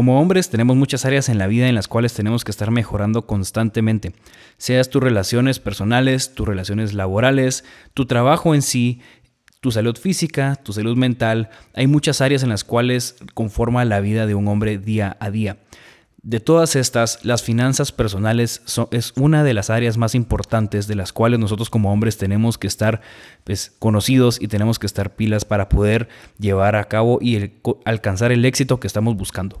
Como hombres tenemos muchas áreas en la vida en las cuales tenemos que estar mejorando constantemente, seas tus relaciones personales, tus relaciones laborales, tu trabajo en sí, tu salud física, tu salud mental, hay muchas áreas en las cuales conforma la vida de un hombre día a día. De todas estas, las finanzas personales es una de las áreas más importantes de las cuales nosotros como hombres tenemos que estar pues, conocidos y tenemos que estar pilas para poder llevar a cabo y alcanzar el éxito que estamos buscando.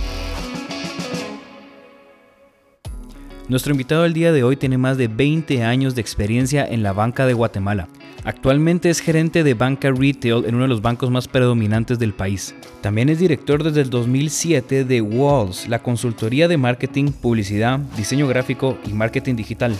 Nuestro invitado el día de hoy tiene más de 20 años de experiencia en la banca de Guatemala. Actualmente es gerente de banca retail en uno de los bancos más predominantes del país. También es director desde el 2007 de Walls, la consultoría de marketing, publicidad, diseño gráfico y marketing digital.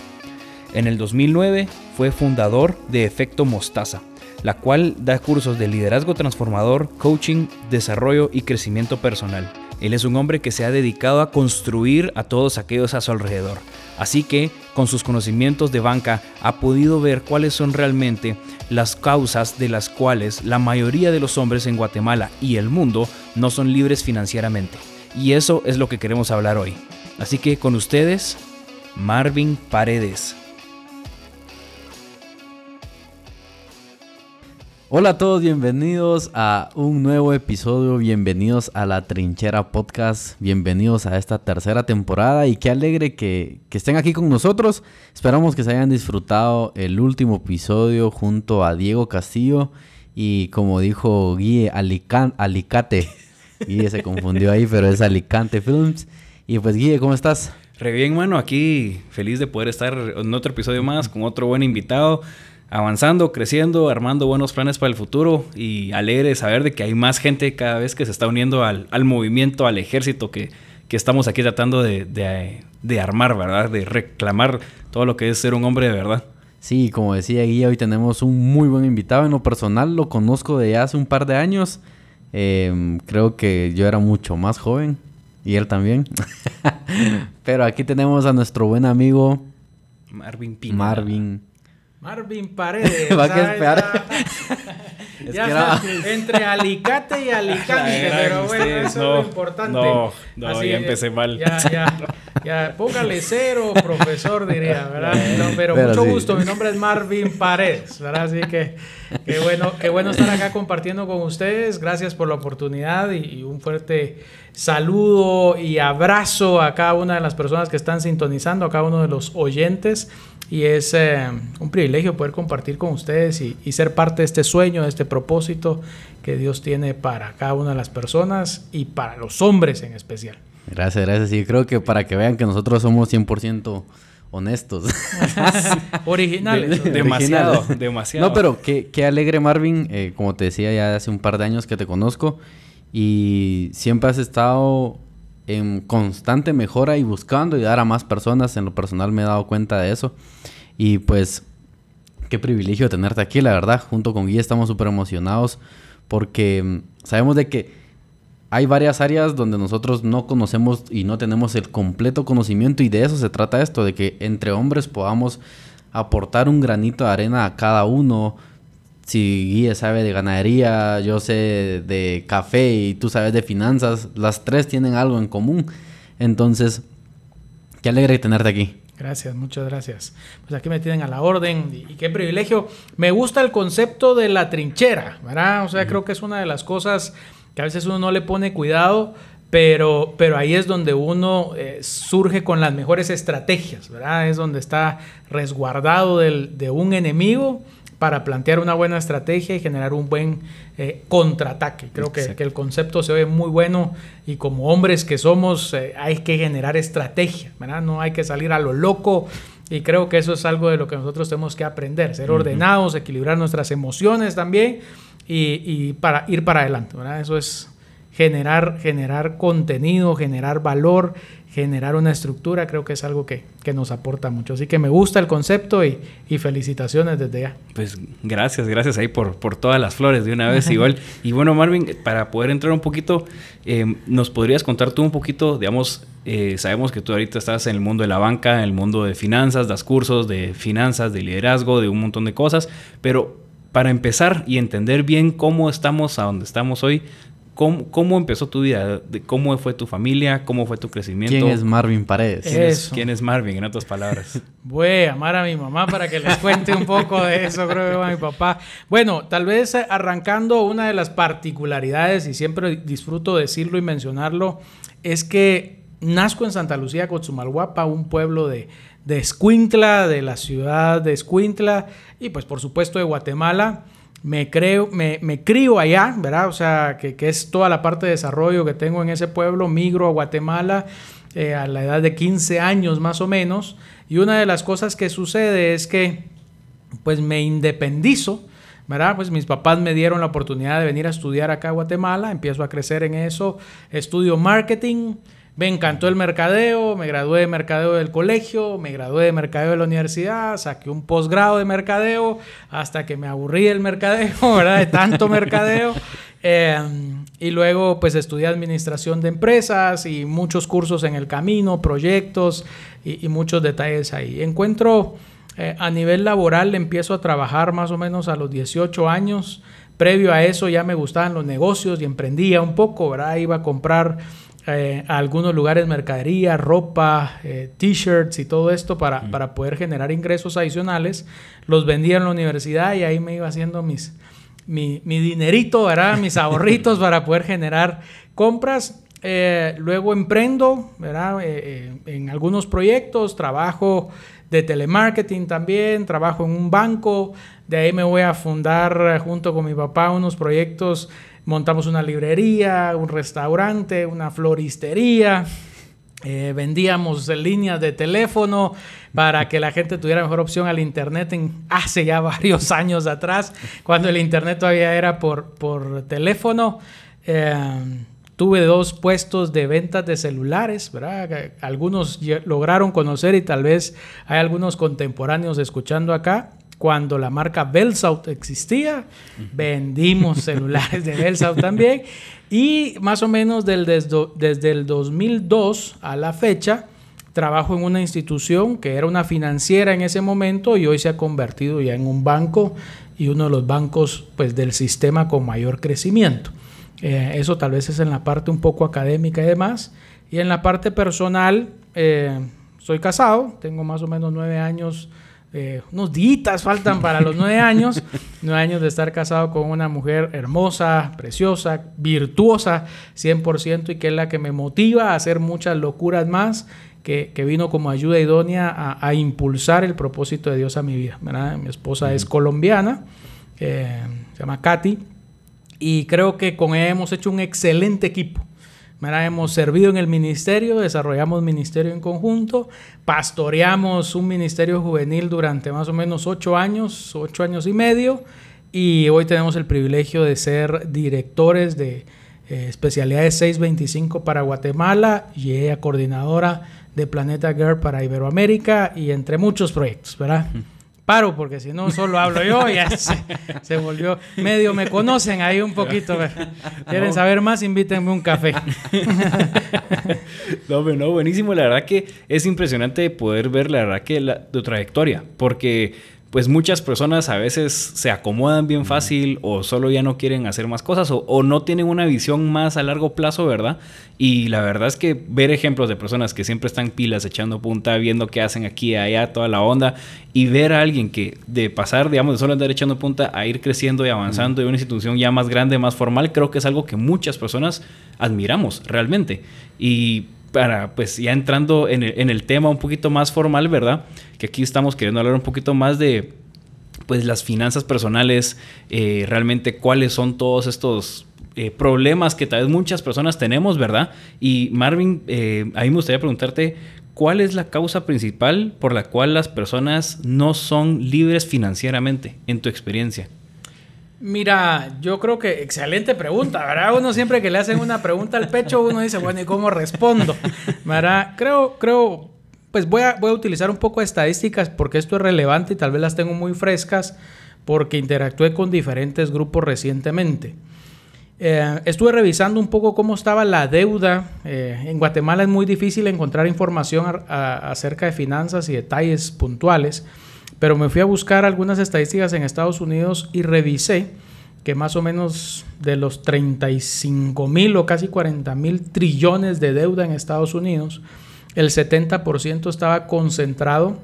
En el 2009 fue fundador de Efecto Mostaza, la cual da cursos de liderazgo transformador, coaching, desarrollo y crecimiento personal. Él es un hombre que se ha dedicado a construir a todos aquellos a su alrededor. Así que, con sus conocimientos de banca, ha podido ver cuáles son realmente las causas de las cuales la mayoría de los hombres en Guatemala y el mundo no son libres financieramente. Y eso es lo que queremos hablar hoy. Así que con ustedes, Marvin Paredes. Hola a todos, bienvenidos a un nuevo episodio, bienvenidos a la Trinchera Podcast, bienvenidos a esta tercera temporada y qué alegre que, estén aquí con nosotros. Esperamos que se hayan disfrutado el último episodio junto a Diego Castillo y como dijo Guille Alicate, Guille se confundió ahí, pero es Alicante Films. Y pues Guille, ¿cómo estás? Re bien, mano, aquí feliz de poder estar en otro episodio más con otro buen invitado avanzando, creciendo, armando buenos planes para el futuro y alegre de saber de que hay más gente cada vez que se está uniendo al, movimiento, al ejército que, estamos aquí tratando de, armar, ¿verdad? De reclamar todo lo que es ser un hombre de verdad. Sí, como decía Guía, hoy tenemos un muy buen invitado. En lo personal lo conozco de hace un par de años. Em, creo que yo era mucho más joven y él también. Pero aquí tenemos a nuestro buen amigo Marvin Pina. Marvin Marvin Paredes. Va a esperar. Ya, entre Alicate y Alicante, pero bueno, eso es lo importante. No, no, ya empecé mal. Ya, ya, ya, póngale cero, profesor, diría, ¿verdad? pero, mucho gusto, mi nombre es Marvin Paredes, ¿verdad? Así que qué bueno, qué bueno estar acá compartiendo con ustedes. Gracias por la oportunidad y un fuerte saludo y abrazo a cada una de las personas que están sintonizando, a cada uno de los oyentes y es eh, un privilegio poder compartir con ustedes y, ser parte de este sueño, de este propósito que Dios tiene para cada una de las personas y para los hombres en especial. Gracias, gracias. Y creo que para que vean que nosotros somos 100% honestos. Originales. demasiado, demasiado. No, pero qué, qué alegre Marvin, eh, como te decía ya hace un par de años que te conozco y siempre has estado en constante mejora y buscando ayudar a más personas. En lo personal me he dado cuenta de eso. Y pues, qué privilegio tenerte aquí, la verdad. Junto con Guía estamos súper emocionados porque mm, sabemos de que hay varias áreas donde nosotros no conocemos y no tenemos el completo conocimiento y de eso se trata esto, de que entre hombres podamos aportar un granito de arena a cada uno, si Guille sabe de ganadería, yo sé de café y tú sabes de finanzas, las tres tienen algo en común. Entonces, qué alegre tenerte aquí. Gracias, muchas gracias. Pues aquí me tienen a la orden y, qué privilegio. Me gusta el concepto de la trinchera, ¿verdad? O sea, creo que es una de las cosas que a veces uno no le pone cuidado, pero, pero ahí es donde uno eh, surge con las mejores estrategias, ¿verdad? Es donde está resguardado del, de un enemigo para plantear una buena estrategia y generar un buen eh, contraataque. Creo que, el concepto se ve muy bueno y como hombres que somos eh, hay que generar estrategia, ¿verdad? No hay que salir a lo loco y creo que eso es algo de lo que nosotros tenemos que aprender, ser ordenados, equilibrar nuestras emociones también y, para ir para adelante, ¿verdad? Eso es generar, generar contenido, generar valor, generar una estructura, creo que es algo que, nos aporta mucho. Así que me gusta el concepto y, felicitaciones desde ya. Pues gracias, gracias ahí por, por todas las flores de una vez igual. Y bueno, Marvin, para poder entrar un poquito, eh, ¿nos podrías contar tú un poquito, digamos, eh, sabemos que tú ahorita estás en el mundo de la banca, en el mundo de finanzas, das cursos de finanzas, de liderazgo, de un montón de cosas, pero para empezar y entender bien cómo estamos a donde estamos hoy, ¿Cómo, empezó tu vida? ¿Cómo fue tu familia? ¿Cómo fue tu crecimiento? ¿Quién es Marvin Paredes? ¿Quién es, Marvin, en otras palabras? Voy a amar a mi mamá para que les cuente un poco de eso, creo que a mi papá. Bueno, tal vez arrancando una de las particularidades, y siempre disfruto decirlo y mencionarlo, es que nazco en Santa Lucía, Cotzumalguapa, un pueblo de, de Escuintla, de la ciudad de Escuintla, y pues por supuesto de Guatemala me creo, me, me crío allá, ¿verdad? O sea, que, es toda la parte de desarrollo que tengo en ese pueblo, migro a Guatemala eh, a la edad de 15 años más o menos, y una de las cosas que sucede es que, pues me independizo, ¿verdad? Pues mis papás me dieron la oportunidad de venir a estudiar acá a Guatemala, empiezo a crecer en eso, estudio marketing, me encantó el mercadeo, me gradué de mercadeo del colegio, me gradué de mercadeo de la universidad, saqué un posgrado de mercadeo hasta que me aburrí del mercadeo, ¿verdad? De tanto mercadeo. Em, y luego pues estudié administración de empresas y muchos cursos en el camino, proyectos y, muchos detalles ahí. Encuentro eh, a nivel laboral, empiezo a trabajar más o menos a los 18 años. Previo a eso ya me gustaban los negocios y emprendía un poco, ¿verdad? Iba a comprar eh, a algunos lugares mercadería, ropa, eh, t-shirts y todo esto para, para, poder generar ingresos adicionales. Los vendía en la universidad y ahí me iba haciendo mis, mi, mi dinerito, ¿verdad? mis ahorritos para poder generar compras. Eh, luego emprendo ¿verdad? en algunos proyectos, trabajo de telemarketing también, trabajo en un banco, de ahí me voy a fundar junto con mi papá unos proyectos montamos una librería, un restaurante, una floristería. Eh, vendíamos líneas de teléfono para que la gente tuviera mejor opción al internet en, hace ya varios años atrás, cuando el internet todavía era por, por teléfono. Eh, tuve dos puestos de ventas de celulares, ¿verdad? Algunos lograron conocer y tal vez hay algunos contemporáneos escuchando acá cuando la marca Belsaut existía, vendimos celulares de Belsaut también. Y más o menos del, desde, el 2002 a la fecha, trabajo en una institución que era una financiera en ese momento y hoy se ha convertido ya en un banco y uno de los bancos pues, del sistema con mayor crecimiento. Eh, eso tal vez es en la parte un poco académica y demás. Y en la parte personal, eh, soy casado, tengo más o menos nueve años eh, unos días faltan para los nueve años, nueve años de estar casado con una mujer hermosa, preciosa, virtuosa, 100%, y que es la que me motiva a hacer muchas locuras más, que, vino como ayuda idónea a, impulsar el propósito de Dios a mi vida. Mi esposa es colombiana, eh, se llama Katy, y creo que con ella hemos hecho un excelente equipo. Hemos servido en el ministerio, desarrollamos ministerio en conjunto, pastoreamos un ministerio juvenil durante más o menos ocho años, ocho años y medio, y hoy tenemos el privilegio de ser directores de eh, especialidades 625 para Guatemala y ella coordinadora de Planeta Girl para Iberoamérica y entre muchos proyectos, ¿verdad? Paro, porque si no solo hablo yo, ya se, volvió medio, me conocen ahí un poquito. ¿Quieren saber más? Invítenme un café. no, pero no, buenísimo. La verdad que es impresionante poder ver, la verdad que la, tu trayectoria, porque pues muchas personas a veces se acomodan bien fácil o solo ya no quieren hacer más cosas o, no tienen una visión más a largo plazo, ¿verdad? Y la verdad es que ver ejemplos de personas que siempre están pilas, echando punta, viendo qué hacen aquí, allá, toda la onda, y ver a alguien que de pasar, digamos, de solo andar echando punta a ir creciendo y avanzando en una institución ya más grande, más formal, creo que es algo que muchas personas admiramos realmente. Y para, pues ya entrando en el, tema un poquito más formal, ¿verdad? Que aquí estamos queriendo hablar un poquito más de, pues las finanzas personales, eh, realmente cuáles son todos estos eh, problemas que tal vez muchas personas tenemos, ¿verdad? Y Marvin, eh, a mí me gustaría preguntarte, ¿cuál es la causa principal por la cual las personas no son libres financieramente, en tu experiencia? Mira, yo creo que excelente pregunta, ¿verdad? Uno siempre que le hacen una pregunta al pecho, uno dice, bueno, ¿y cómo respondo? ¿Verdad? Creo, creo, pues voy a, voy a utilizar un poco de estadísticas porque esto es relevante y tal vez las tengo muy frescas porque interactué con diferentes grupos recientemente. Eh, estuve revisando un poco cómo estaba la deuda. Eh, en Guatemala es muy difícil encontrar información acerca de finanzas y detalles puntuales pero me fui a buscar algunas estadísticas en Estados Unidos y revisé que más o menos de los 35 mil o casi 40 mil trillones de deuda en Estados Unidos, el 70% estaba concentrado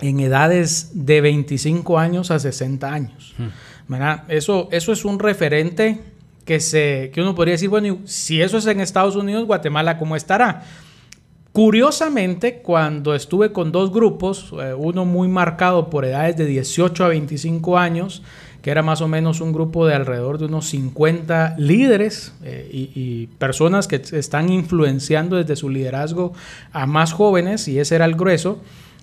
en edades de 25 años a 60 años. Hmm. Eso, eso es un referente que, se, que uno podría decir, bueno, si eso es en Estados Unidos, Guatemala, ¿cómo estará? Curiosamente, cuando estuve con dos grupos, eh, uno muy marcado por edades de 18 a 25 años, que era más o menos un grupo de alrededor de unos 50 líderes eh, y, personas que están influenciando desde su liderazgo a más jóvenes, y ese era el grueso,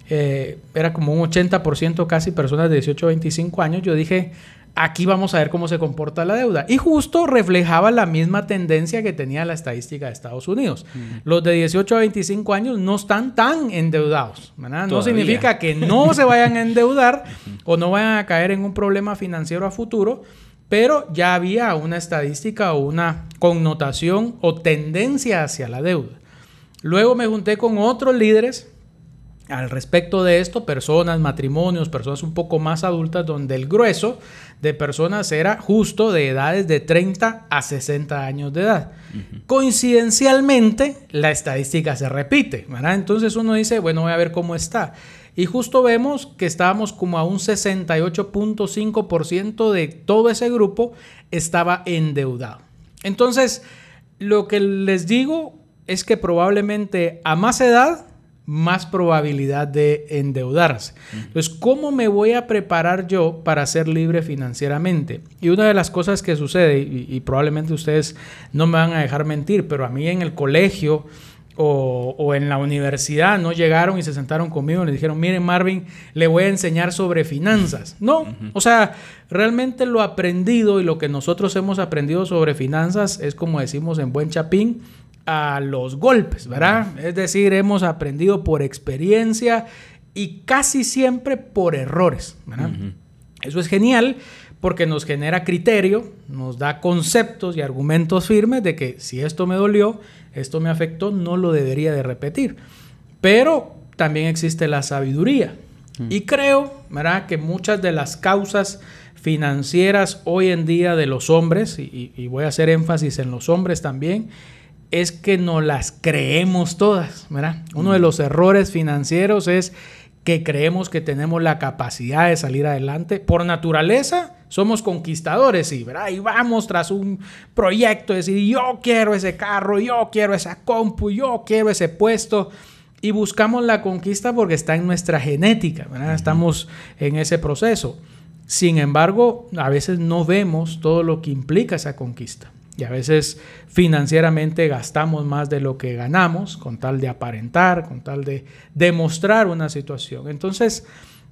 eh, era como un 80% casi personas de 18 a 25 años, yo dije, aquí vamos a ver cómo se comporta la deuda. Y justo reflejaba la misma tendencia que tenía la estadística de Estados Unidos. Los de 18 a 25 años no están tan endeudados. No significa que no se vayan a endeudar o no vayan a caer en un problema financiero a futuro, pero ya había una estadística o una connotación o tendencia hacia la deuda. Luego me junté con otros líderes al respecto de esto, personas, matrimonios, personas un poco más adultas, donde el grueso de personas era justo de edades de 30 a 60 años de edad. Coincidencialmente, la estadística se repite, ¿verdad? Entonces uno dice, bueno, voy a ver cómo está. Y justo vemos que estábamos como a un 68.5% de todo ese grupo estaba endeudado. Entonces, lo que les digo es que probablemente a más edad más probabilidad de endeudarse. Entonces, ¿cómo me voy a preparar yo para ser libre financieramente? Y una de las cosas que sucede, y, probablemente ustedes no me van a dejar mentir, pero a mí en el colegio o, en la universidad no llegaron y se sentaron conmigo y le dijeron, miren Marvin, le voy a enseñar sobre finanzas. No, o sea, realmente lo aprendido y lo que nosotros hemos aprendido sobre finanzas es como decimos en buen chapín, a los golpes, ¿verdad? Es decir, hemos aprendido por experiencia y casi siempre por errores, ¿verdad? Eso es genial porque nos genera criterio, nos da conceptos y argumentos firmes de que si esto me dolió, esto me afectó, no lo debería de repetir. Pero también existe la sabiduría. Y creo, ¿verdad? Que muchas de las causas financieras hoy en día de los hombres, y voy a hacer énfasis en los hombres también, es que no las creemos todas, ¿verdad? Uno de los errores financieros es que creemos que tenemos la capacidad de salir adelante. Por naturaleza, somos conquistadores, y, ¿verdad? Y vamos tras un proyecto, decir, yo quiero ese carro, yo quiero esa compu, yo quiero ese puesto. Y buscamos la conquista porque está en nuestra genética, ¿verdad? Estamos en ese proceso. Sin embargo, a veces no vemos todo lo que implica esa conquista. Y a veces financieramente gastamos más de lo que ganamos con tal de aparentar, con tal de demostrar una situación. Entonces,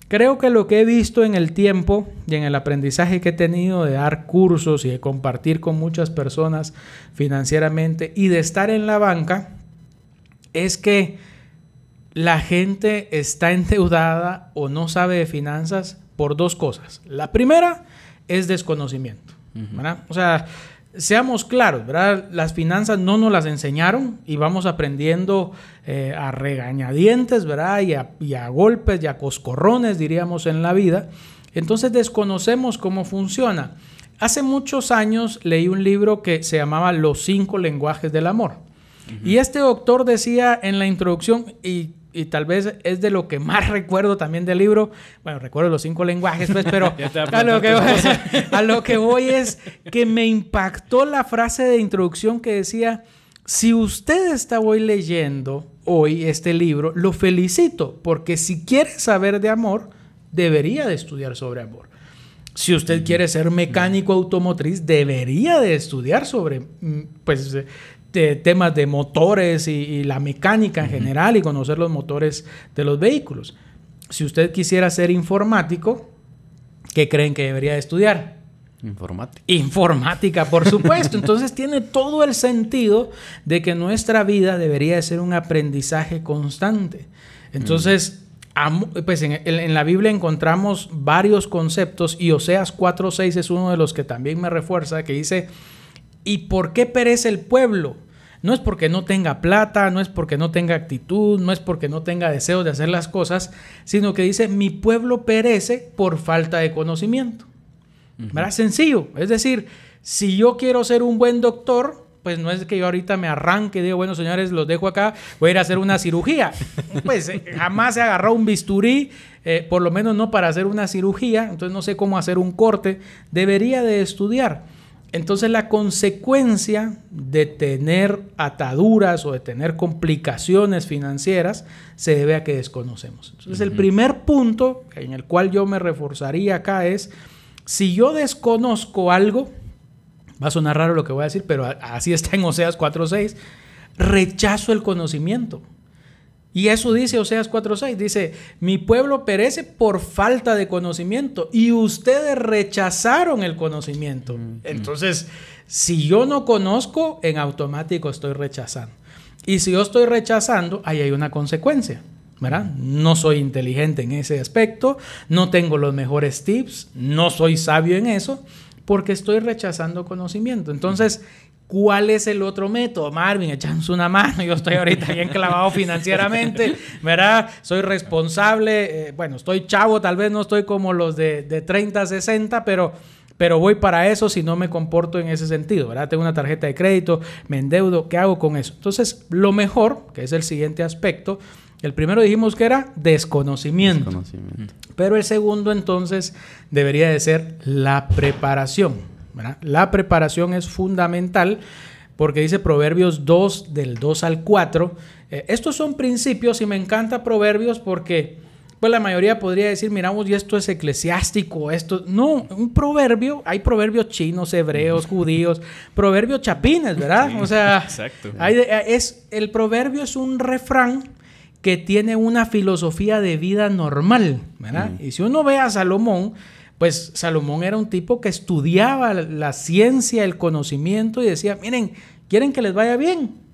creo que lo que he visto en el tiempo y en el aprendizaje que he tenido de dar cursos y de compartir con muchas personas financieramente y de estar en la banca es que la gente está endeudada o no sabe de finanzas por dos cosas. La primera es desconocimiento. O sea, seamos claros, ¿verdad? Las finanzas no nos las enseñaron y vamos aprendiendo eh, a regañadientes, ¿verdad? Y a, y a, golpes y a coscorrones, diríamos, en la vida. Entonces desconocemos cómo funciona. Hace muchos años leí un libro que se llamaba Los cinco lenguajes del amor. Y este doctor decía en la introducción, y y tal vez es de lo que más recuerdo también del libro. Bueno, recuerdo los cinco lenguajes, pues, pero a lo, que voy, a lo que voy es que me impactó la frase de introducción que decía, si usted está hoy leyendo hoy este libro, lo felicito, porque si quiere saber de amor, debería de estudiar sobre amor. Si usted quiere ser mecánico automotriz, debería de estudiar sobre mm, pues, temas de motores y, la mecánica en general y conocer los motores de los vehículos. Si usted quisiera ser informático, ¿qué creen que debería estudiar? Informática. Informática, por supuesto. Entonces tiene todo el sentido de que nuestra vida debería de ser un aprendizaje constante. Entonces, pues en, en, la Biblia encontramos varios conceptos y Oseas 4.6 es uno de los que también me refuerza, que dice, ¿y por qué perece el pueblo? No es porque no tenga plata, no es porque no tenga actitud, no es porque no tenga deseo de hacer las cosas, sino que dice, mi pueblo perece por falta de conocimiento. ¿Verdad? Sencillo. Es decir, si yo quiero ser un buen doctor, pues no es que yo ahorita me arranque y digo, bueno, señores, los dejo acá, voy a ir a hacer una cirugía. Pues eh, jamás se agarró un bisturí, eh, por lo menos no para hacer una cirugía, entonces no sé cómo hacer un corte. Debería de estudiar. Entonces la consecuencia de tener ataduras o de tener complicaciones financieras se debe a que desconocemos. Entonces el primer punto en el cual yo me reforzaría acá es, si yo desconozco algo, va a sonar raro lo que voy a decir, pero así está en Oseas 4.6, rechazo el conocimiento. Y eso dice Oseas 4.6, dice, mi pueblo perece por falta de conocimiento y ustedes rechazaron el conocimiento. Entonces, si yo no conozco, en automático estoy rechazando. Y si yo estoy rechazando, ahí hay una consecuencia. ¿verdad? No soy inteligente en ese aspecto, no tengo los mejores tips, no soy sabio en eso, porque estoy rechazando conocimiento. Entonces, ¿Cuál es el otro método? Marvin, echamos una mano. Yo estoy ahorita bien clavado financieramente, ¿verdad? Soy responsable. Eh, bueno, estoy chavo, tal vez no estoy como los de, de 30, 60, pero, pero voy para eso si no me comporto en ese sentido, ¿verdad? Tengo una tarjeta de crédito, me endeudo, ¿qué hago con eso? Entonces, lo mejor, que es el siguiente aspecto, el primero dijimos que era desconocimiento. desconocimiento. Pero el segundo entonces debería de ser la preparación. La preparación es fundamental porque dice Proverbios 2 del 2 al 4. Eh, estos son principios y me encanta Proverbios porque pues la mayoría podría decir, miramos, y esto es eclesiástico, esto... No, un proverbio, hay proverbios chinos, hebreos, judíos, proverbios chapines, ¿verdad? o sea, exacto. Eh, es, el proverbio es un refrán que tiene una filosofía de vida normal, ¿verdad? Y si uno ve a Salomón, pues Salomón era un tipo que estudiaba la ciencia, el conocimiento y decía, miren, ¿quieren que les vaya bien?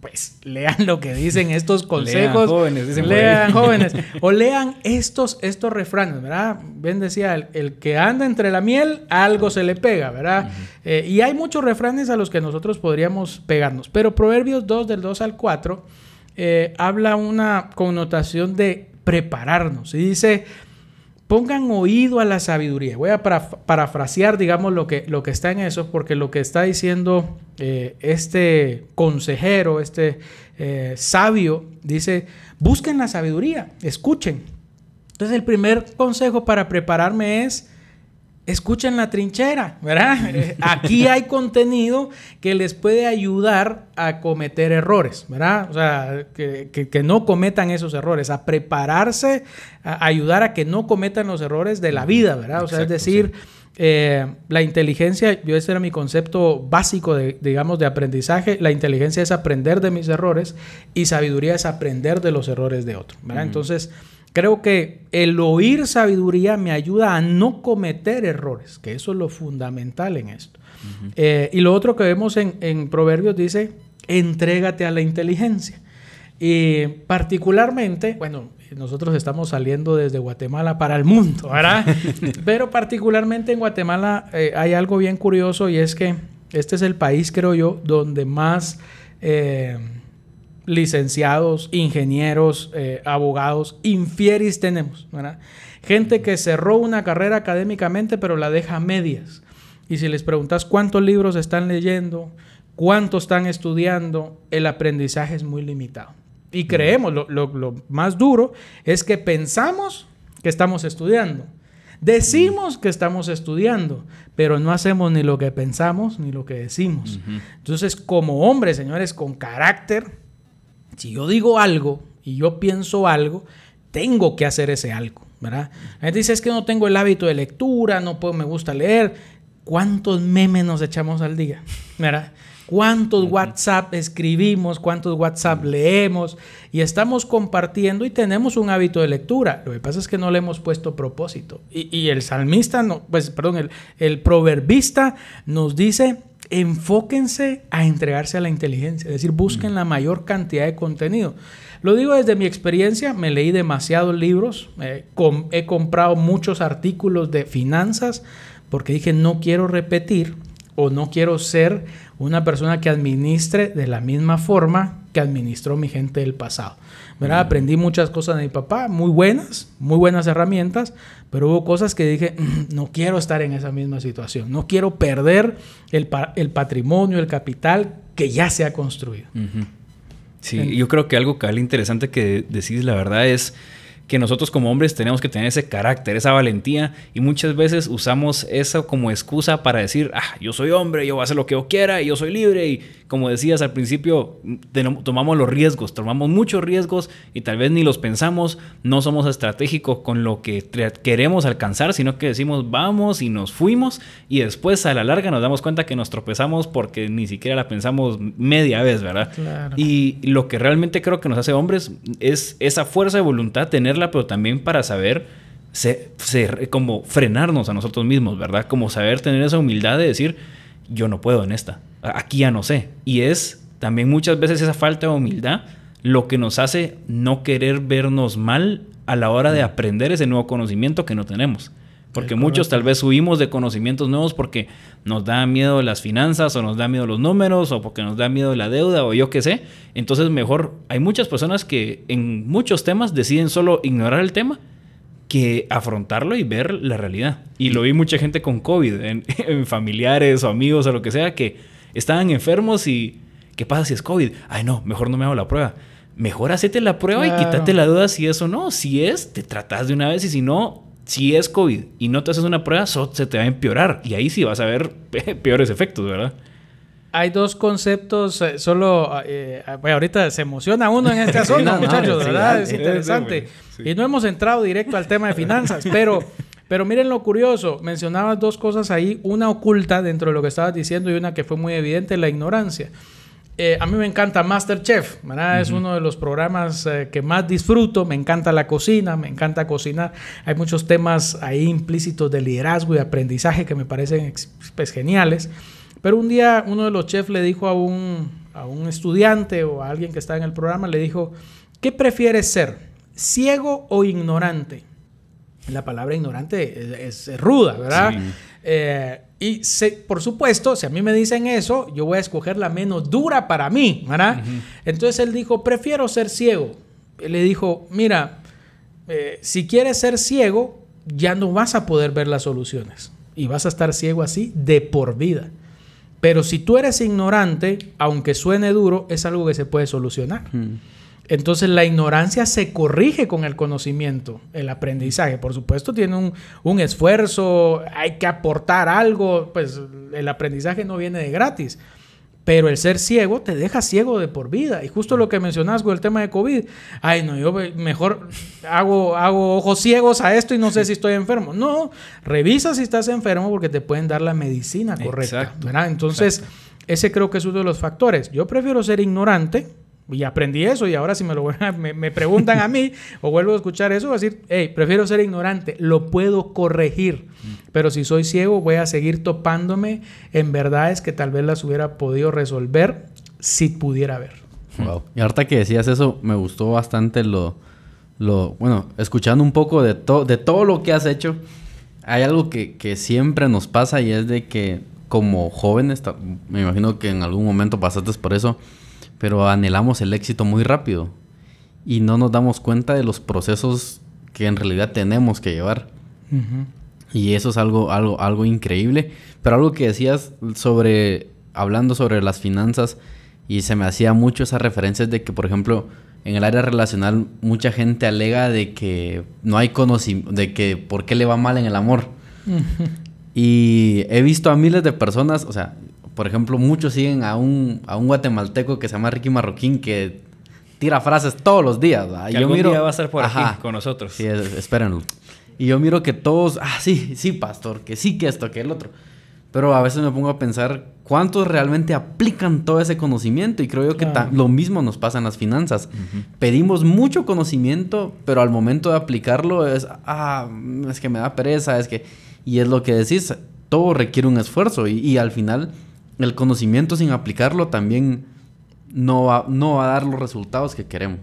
Pues lean lo que dicen estos consejos. Lean jóvenes, dicen Lean jóvenes. O lean estos, estos refranes, ¿verdad? Bien decía, el, que anda entre la miel, algo se le pega, ¿verdad? Eh, y hay muchos refranes a los que nosotros podríamos pegarnos. Pero Proverbios 2, del 2 al 4, eh, habla una connotación de prepararnos. Y dice, pongan oído a la sabiduría. Voy a parafrasear, digamos, lo que, lo que está en eso, porque lo que está diciendo eh, este consejero, este eh, sabio, dice, busquen la sabiduría, escuchen. Entonces el primer consejo para prepararme es escuchen la trinchera, ¿verdad? Aquí hay contenido que les puede ayudar a cometer errores, ¿verdad? O sea, que, no cometan esos errores, a prepararse, a ayudar a que no cometan los errores de la vida, ¿verdad? O sea, es decir, eh, la inteligencia, yo ese era mi concepto básico, de, digamos, de aprendizaje, la inteligencia es aprender de mis errores y sabiduría es aprender de los errores de otro, ¿verdad? Entonces, Creo que el oír sabiduría me ayuda a no cometer errores, que eso es lo fundamental en esto. Eh, y lo otro que vemos en, Proverbios dice, entrégate a la inteligencia. Y particularmente, bueno, nosotros estamos saliendo desde Guatemala para el mundo, ¿verdad? Pero particularmente en Guatemala eh, hay algo bien curioso y es que este es el país, creo yo, donde más... Eh, licenciados, ingenieros, eh, abogados, infieris tenemos, Gente que cerró una carrera académicamente pero la deja a medias. Y si les preguntas cuántos libros están leyendo, cuántos están estudiando, el aprendizaje es muy limitado. Y creemos, lo, lo más duro es que pensamos que estamos estudiando. Decimos que estamos estudiando, pero no hacemos ni lo que pensamos ni lo que decimos. Entonces, como hombres, señores, con carácter, si yo digo algo y yo pienso algo, tengo que hacer ese algo, ¿verdad? La gente dice, es que no tengo el hábito de lectura, no puedo, me gusta leer. ¿cuántos memes nos echamos al día? ¿Verdad? ¿Cuántos WhatsApp escribimos? ¿Cuántos WhatsApp leemos? Y estamos compartiendo y tenemos un hábito de lectura. Lo que pasa es que no le hemos puesto propósito. Y, el salmista, no, pues, perdón, el, el proverbista nos dice, enfóquense a entregarse a la inteligencia, es decir, busquen la mayor cantidad de contenido. Lo digo desde mi experiencia, me leí demasiados libros, he comprado muchos artículos de finanzas porque dije no quiero repetir o no quiero ser una persona que administre de la misma forma que administró mi gente del pasado. ¿Verdad? Aprendí muchas cosas de mi papá, muy buenas, muy buenas herramientas, pero hubo cosas que dije, mm, no quiero estar en esa misma situación, no quiero perder el, patrimonio, el capital que ya se ha construido. Sí, yo creo que algo que interesante que decís, la verdad, es que nosotros como hombres tenemos que tener ese carácter, esa valentía y muchas veces usamos eso como excusa para decir, ah, yo soy hombre, yo voy a hacer lo que yo quiera y yo soy libre y como decías al principio, tomamos los riesgos, tomamos muchos riesgos y tal vez ni los pensamos, no somos estratégicos con lo que queremos alcanzar, sino que decimos vamos y nos fuimos y después a la larga nos damos cuenta que nos tropezamos porque ni siquiera la pensamos media vez, ¿verdad? Y lo que realmente creo que nos hace hombres es esa fuerza de voluntad, tener pero también para saber ser, como frenarnos a nosotros mismos, ¿verdad? Como saber tener esa humildad de decir, yo no puedo en esta, aquí ya no sé. Y es también muchas veces esa falta de humildad lo que nos hace no querer vernos mal a la hora de aprender ese nuevo conocimiento que no tenemos. Porque muchos tal vez huimos de conocimientos nuevos porque nos da miedo las finanzas o nos da miedo los números o porque nos da miedo la deuda o yo qué sé. Entonces mejor hay muchas personas que en muchos temas deciden solo ignorar el tema que afrontarlo y ver la realidad. Y lo vi mucha gente con COVID, en, familiares o amigos o lo que sea, que estaban enfermos y ¿qué pasa si es COVID? Ay no, mejor no me hago la prueba. Mejor hacete la prueba y quítate la duda si es o no. Si es, te tratas de una vez y si no, si es COVID y no te haces una prueba, se te va a empeorar. Y ahí sí vas a ver peores efectos, ¿verdad? Hay dos conceptos, eh, solo eh, ahorita se emociona uno en este asunto, muchachos, ¿verdad? es interesante. Y no hemos entrado directo al tema de finanzas, pero, pero miren lo curioso, mencionabas dos cosas ahí, una oculta dentro de lo que estabas diciendo y una que fue muy evidente, la ignorancia. Eh, a mí me encanta Masterchef, ¿verdad? Es uno de los programas eh, que más disfruto. Me encanta la cocina, me encanta cocinar. Hay muchos temas ahí implícitos de liderazgo y aprendizaje que me parecen pues, geniales. Pero un día uno de los chefs le dijo a un, a un estudiante o a alguien que está en el programa, le dijo, ¿qué prefieres ser? ¿Ciego o ignorante? La palabra ignorante es, ruda, ¿verdad? Eh, y por supuesto, si a mí me dicen eso, yo voy a escoger la menos dura para mí, ¿verdad? Entonces él dijo, prefiero ser ciego. Él le dijo, mira, eh, si quieres ser ciego, ya no vas a poder ver las soluciones. Y vas a estar ciego así de por vida. Pero si tú eres ignorante, aunque suene duro, es algo que se puede solucionar. Entonces la ignorancia se corrige con el conocimiento, el aprendizaje. Por supuesto tiene un, esfuerzo, hay que aportar algo, pues el aprendizaje no viene de gratis. Pero el ser ciego te deja ciego de por vida. Y justo lo que mencionas con el tema de COVID. Ay, no, yo mejor hago, hago ojos ciegos a esto y no sé si estoy enfermo. No, revisa si estás enfermo porque te pueden dar la medicina correcta. Entonces, ese creo que es uno de los factores. Yo prefiero ser ignorante y aprendí eso y ahora si me lo me, preguntan a mí o vuelvo a escuchar eso, voy a decir, hey, prefiero ser ignorante, lo puedo corregir. Pero si soy ciego, voy a seguir topándome en verdades que tal vez las hubiera podido resolver si pudiera ver. Wow. Y ahorita que decías eso, me gustó bastante lo, lo bueno, escuchando un poco de, de todo lo que has hecho, hay algo que, que siempre nos pasa y es de que como jóvenes, me imagino que en algún momento pasaste por eso, pero anhelamos el éxito muy rápido y no nos damos cuenta de los procesos que en realidad tenemos que llevar. Y eso es algo, algo, algo increíble. Pero algo que decías sobre, hablando sobre las finanzas, y se me hacía mucho esas referencias de que, por ejemplo, en el área relacional mucha gente alega de que no hay conocimiento, de que por qué le va mal en el amor. Y he visto a miles de personas, o sea, por ejemplo, muchos siguen a un, a un guatemalteco que se llama Ricky Marroquín que tira frases todos los días. Que yo miro, día va a estar por aquí con nosotros. Sí, espérenlo. Y yo miro que todos, ah, sí, sí, pastor, que sí, que esto, que el otro. Pero a veces me pongo a pensar cuántos realmente aplican todo ese conocimiento y creo yo que lo mismo nos pasa en las finanzas. Pedimos mucho conocimiento, pero al momento de aplicarlo es, ah, es que me da pereza, es que... Y es lo que decís, todo requiere un esfuerzo y, al final el conocimiento sin aplicarlo también no va, no va a dar los resultados que queremos.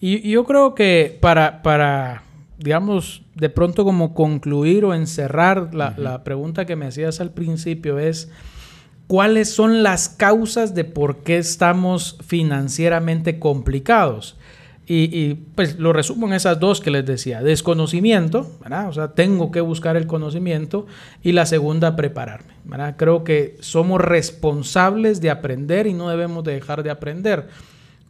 Y, yo creo que para, para, digamos, de pronto como concluir o encerrar la, la pregunta que me hacías al principio es cuáles son las causas de por qué estamos financieramente complicados. Y, pues lo resumo en esas dos que les decía, desconocimiento, ¿verdad? O sea, tengo que buscar el conocimiento y la segunda, prepararme. Creo que somos responsables de aprender y no debemos de dejar de aprender.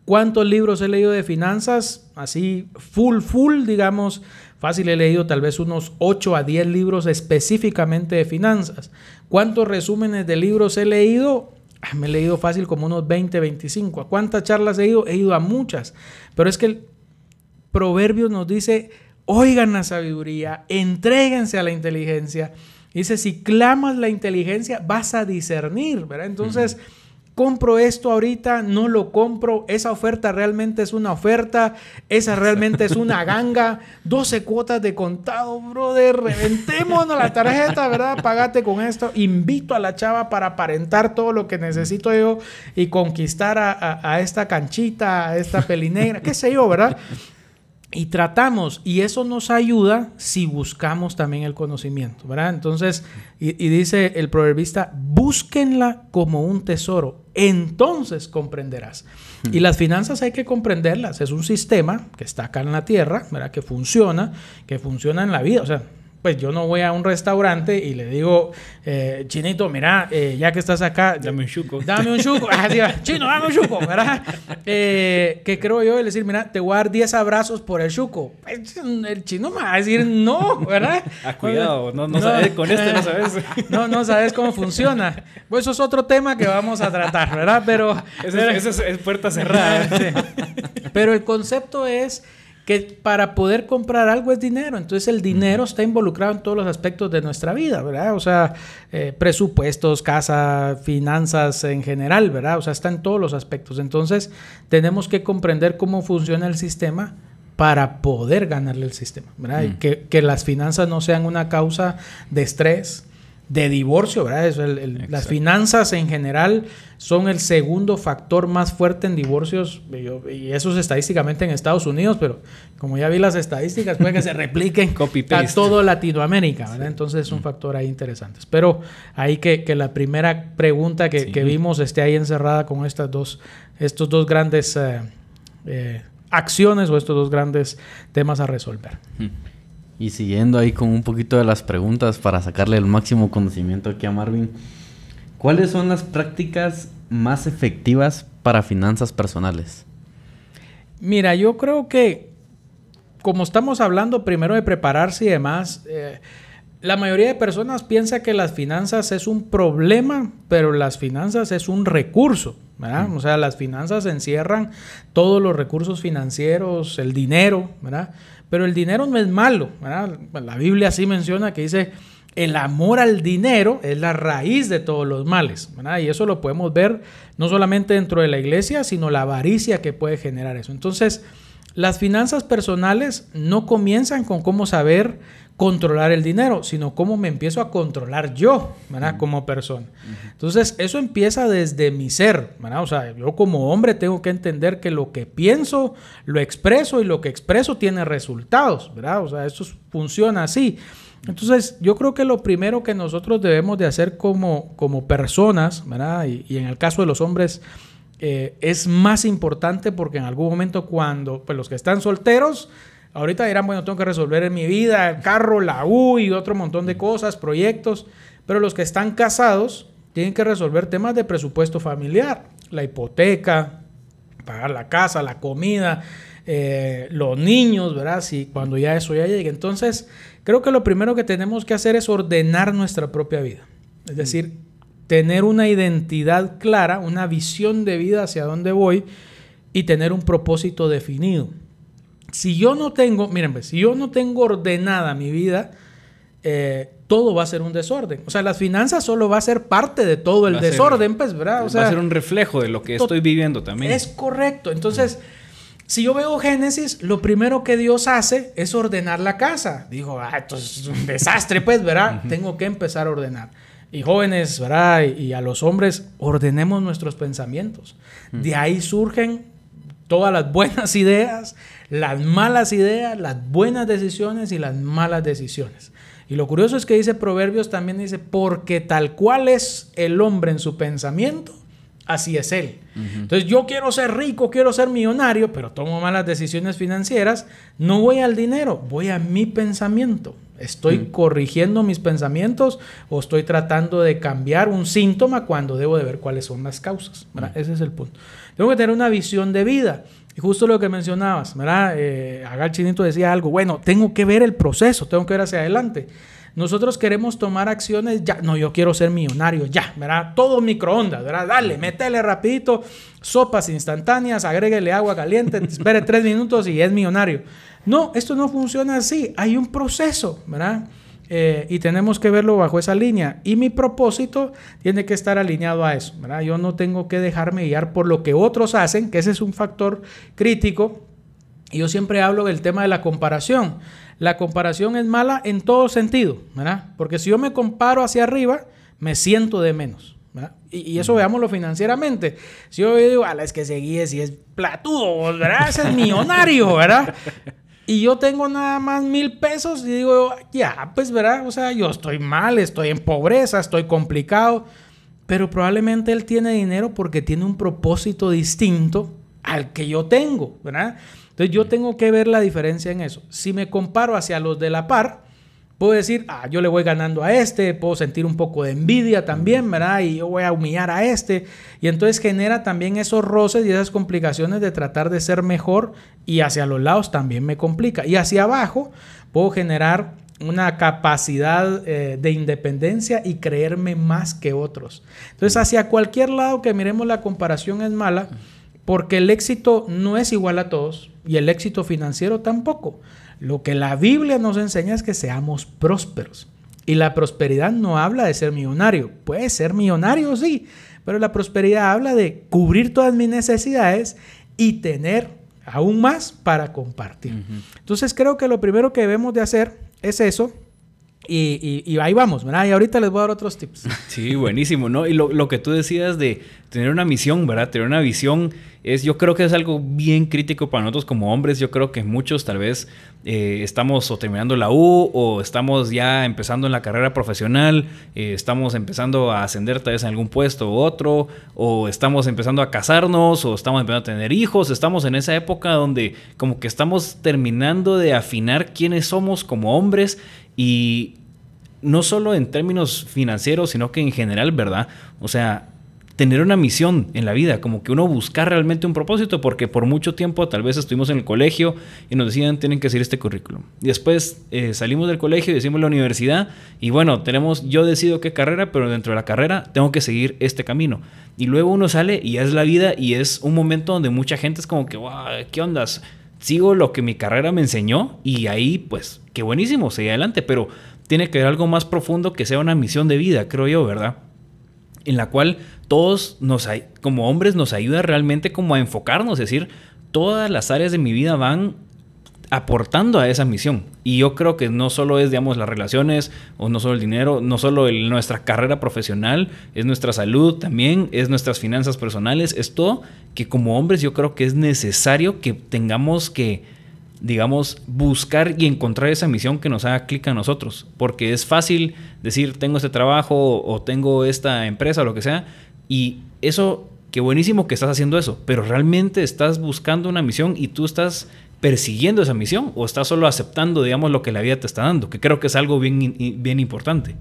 ¿Cuántos libros he leído de finanzas? Así, full, full, digamos, fácil he leído tal vez unos 8 a 10 libros específicamente de finanzas. ¿Cuántos resúmenes de libros he leído? Ah, me he leído fácil como unos 20, 25. ¿A cuántas charlas he ido? He ido a muchas. Pero es que el proverbio nos dice, oigan la sabiduría, entréguense a la inteligencia. Dice, si clamas la inteligencia, vas a discernir. Entonces compro esto ahorita, no lo compro, esa oferta realmente es una oferta, esa realmente es una ganga, 12 cuotas de contado, brother, reventémonos la tarjeta, ¿verdad? Pagate con esto, invito a la chava para aparentar todo lo que necesito yo y conquistar a, a esta canchita, a esta pelinegra, qué sé yo, ¿verdad? Y tratamos, y eso nos ayuda si buscamos también el conocimiento, ¿verdad? Entonces, y, dice el proverbista, búsquenla como un tesoro, entonces comprenderás. Y las finanzas hay que comprenderlas, es un sistema que está acá en la tierra, ¿verdad? Que funciona, que funciona en la vida, o sea, pues yo no voy a un restaurante y le digo, eh, Chinito, mira, eh, ya que estás acá, dame un chuco. Dame un chuco. Ah, chino, dame un chuco, ¿verdad? Eh, que creo yo, el decir, mira, te voy a dar 10 abrazos por el chuco. Pues, el chino me va a decir no, ¿verdad? Ah, cuidado, no, no, sabes, con este no sabes. no, no sabes cómo funciona. Pues eso es otro tema que vamos a tratar, ¿verdad? Pero. Eso, es, puerta cerrada. Pero el concepto es que para poder comprar algo es dinero. Entonces el dinero está involucrado en todos los aspectos de nuestra vida, ¿verdad? O sea, eh, presupuestos, casa, finanzas en general, ¿verdad? O sea, está en todos los aspectos. Entonces tenemos que comprender cómo funciona el sistema para poder ganarle el sistema, ¿verdad? Y que, que las finanzas no sean una causa de estrés, de divorcio, ¿verdad? Eso, las finanzas en general son el segundo factor más fuerte en divorcios, y eso es estadísticamente en Estados Unidos, pero como ya vi las estadísticas, puede que se repliquen a todo Latinoamérica, ¿verdad? Entonces es un factor ahí interesante. Pero ahí que, que la primera pregunta que, vimos esté ahí encerrada con estas dos, estos dos grandes eh, eh, acciones o estos dos grandes temas a resolver. Y siguiendo ahí con un poquito de las preguntas para sacarle el máximo conocimiento aquí a Marvin, ¿cuáles son las prácticas más efectivas para finanzas personales? Mira, yo creo que como estamos hablando primero de prepararse y demás, eh, la mayoría de personas piensa que las finanzas es un problema, pero las finanzas es un recurso. ¿verdad? O sea, las finanzas encierran todos los recursos financieros, el dinero, ¿verdad? Pero el dinero no es malo. La Biblia sí menciona que dice, el amor al dinero es la raíz de todos los males. Y eso lo podemos ver no solamente dentro de la iglesia, sino la avaricia que puede generar eso. Entonces, las finanzas personales no comienzan con cómo saber controlar el dinero, sino cómo me empiezo a controlar yo, ¿verdad? Como persona. Entonces, eso empieza desde mi ser, ¿verdad? O sea, yo como hombre tengo que entender que lo que pienso, lo expreso y lo que expreso tiene resultados, ¿verdad? O sea, eso funciona así. Entonces, yo creo que lo primero que nosotros debemos de hacer como, como personas, ¿verdad? Y, y en el caso de los hombres, eh, es más importante porque en algún momento cuando, pues los que están solteros, Ahorita dirán, bueno, tengo que resolver en mi vida el carro, la U y otro montón de cosas, proyectos. Pero los que están casados tienen que resolver temas de presupuesto familiar, la hipoteca, pagar la casa, la comida, eh, los niños, ¿verdad? Si cuando ya eso ya llegue. Entonces, creo que lo primero que tenemos que hacer es ordenar nuestra propia vida. Es decir, tener una identidad clara, una visión de vida hacia dónde voy y tener un propósito definido si yo no tengo, miren, pues, si yo no tengo ordenada mi vida, eh, todo va a ser un desorden. O sea, las finanzas solo va a ser parte de todo el desorden, pues, ¿verdad? O sea, va a ser un reflejo de lo que estoy viviendo también. Es correcto. Entonces, si yo veo Génesis, lo primero que Dios hace es ordenar la casa. Digo, ah, esto es un desastre, pues, ¿verdad? Tengo que empezar a ordenar. Y jóvenes, ¿verdad? Y, a los hombres, ordenemos nuestros pensamientos. De ahí surgen todas las buenas ideas, las malas ideas, las buenas decisiones y las malas decisiones. Y lo curioso es que dice Proverbios también dice, porque tal cual es el hombre en su pensamiento, así es él. Entonces yo quiero ser rico, quiero ser millonario, pero tomo malas decisiones financieras, no voy al dinero, voy a mi pensamiento. ¿Estoy corrigiendo mis pensamientos o estoy tratando de cambiar un síntoma cuando debo de ver cuáles son las causas? Ese es el punto. Tengo que tener una visión de vida. Y justo lo que mencionabas, ¿verdad? Eh, Agar Chinito decía algo, bueno, tengo que ver el proceso, tengo que ver hacia adelante. Nosotros queremos tomar acciones ya, no, yo quiero ser millonario, ya, ¿verdad? Todo microondas, ¿verdad? Dale, métele rapidito, sopas instantáneas, agréguele agua caliente, espere tres minutos y es millonario. No, esto no funciona así, hay un proceso, ¿verdad? Eh, y tenemos que verlo bajo esa línea. Y mi propósito tiene que estar alineado a eso. ¿verdad? Yo no tengo que dejarme guiar por lo que otros hacen, que ese es un factor crítico. Y yo siempre hablo del tema de la comparación. La comparación es mala en todo sentido, ¿verdad? Porque si yo me comparo hacia arriba, me siento de menos. ¿verdad? Y, eso veámoslo financieramente. Si yo digo, a la es que seguí, si es platudo, ¿verdad? Ese es millonario, ¿verdad? Y yo tengo nada más mil pesos y digo, ya, pues verá, o sea, yo estoy mal, estoy en pobreza, estoy complicado, pero probablemente él tiene dinero porque tiene un propósito distinto al que yo tengo, ¿verdad? Entonces yo tengo que ver la diferencia en eso. Si me comparo hacia los de la par, Puedo decir, ah, yo le voy ganando a este, puedo sentir un poco de envidia también, ¿verdad? Y yo voy a humillar a este. Y entonces genera también esos roces y esas complicaciones de tratar de ser mejor y hacia los lados también me complica. Y hacia abajo puedo generar una capacidad eh, de independencia y creerme más que otros. Entonces, hacia cualquier lado que miremos la comparación es mala porque el éxito no es igual a todos y el éxito financiero tampoco. Lo que la Biblia nos enseña es que seamos prósperos. Y la prosperidad no habla de ser millonario. Puede ser millonario, sí, pero la prosperidad habla de cubrir todas mis necesidades y tener aún más para compartir. Entonces creo que lo primero que debemos de hacer es eso. Y, ahí vamos, ¿verdad? Y ahorita les voy a dar otros tips. Sí, buenísimo, ¿no? Y lo, lo que tú decías de tener una misión, ¿verdad? Tener una visión es, yo creo que es algo bien crítico para nosotros como hombres. Yo creo que muchos tal vez eh, estamos terminando la U o estamos ya empezando en la carrera profesional, eh, estamos empezando a ascender tal vez en algún puesto u otro, o estamos empezando a casarnos, o estamos empezando a tener hijos. Estamos en esa época donde como que estamos terminando de afinar quiénes somos como hombres y no solo en términos financieros, sino que en general, ¿verdad? O sea, tener una misión en la vida, como que uno buscar realmente un propósito, porque por mucho tiempo tal vez estuvimos en el colegio y nos decían tienen que seguir este currículum. Y después eh, salimos del colegio y decimos la universidad y bueno, tenemos, yo decido qué carrera, pero dentro de la carrera tengo que seguir este camino. Y luego uno sale y es la vida y es un momento donde mucha gente es como que, wow, ¿qué ondas? Sigo lo que mi carrera me enseñó y ahí pues, qué buenísimo, seguir adelante, pero tiene que haber algo más profundo que sea una misión de vida, creo yo, ¿verdad? en la cual todos nos, como hombres nos ayuda realmente como a enfocarnos, es decir, todas las áreas de mi vida van aportando a esa misión. Y yo creo que no solo es, digamos, las relaciones o no solo el dinero, no solo nuestra carrera profesional, es nuestra salud también, es nuestras finanzas personales, es todo que como hombres yo creo que es necesario que tengamos que digamos, buscar y encontrar esa misión que nos haga clic a nosotros. Porque es fácil decir, tengo este trabajo o tengo esta empresa o lo que sea. Y eso, qué buenísimo que estás haciendo eso. Pero realmente estás buscando una misión y tú estás persiguiendo esa misión o estás solo aceptando, digamos, lo que la vida te está dando. Que creo que es algo bien, bien importante.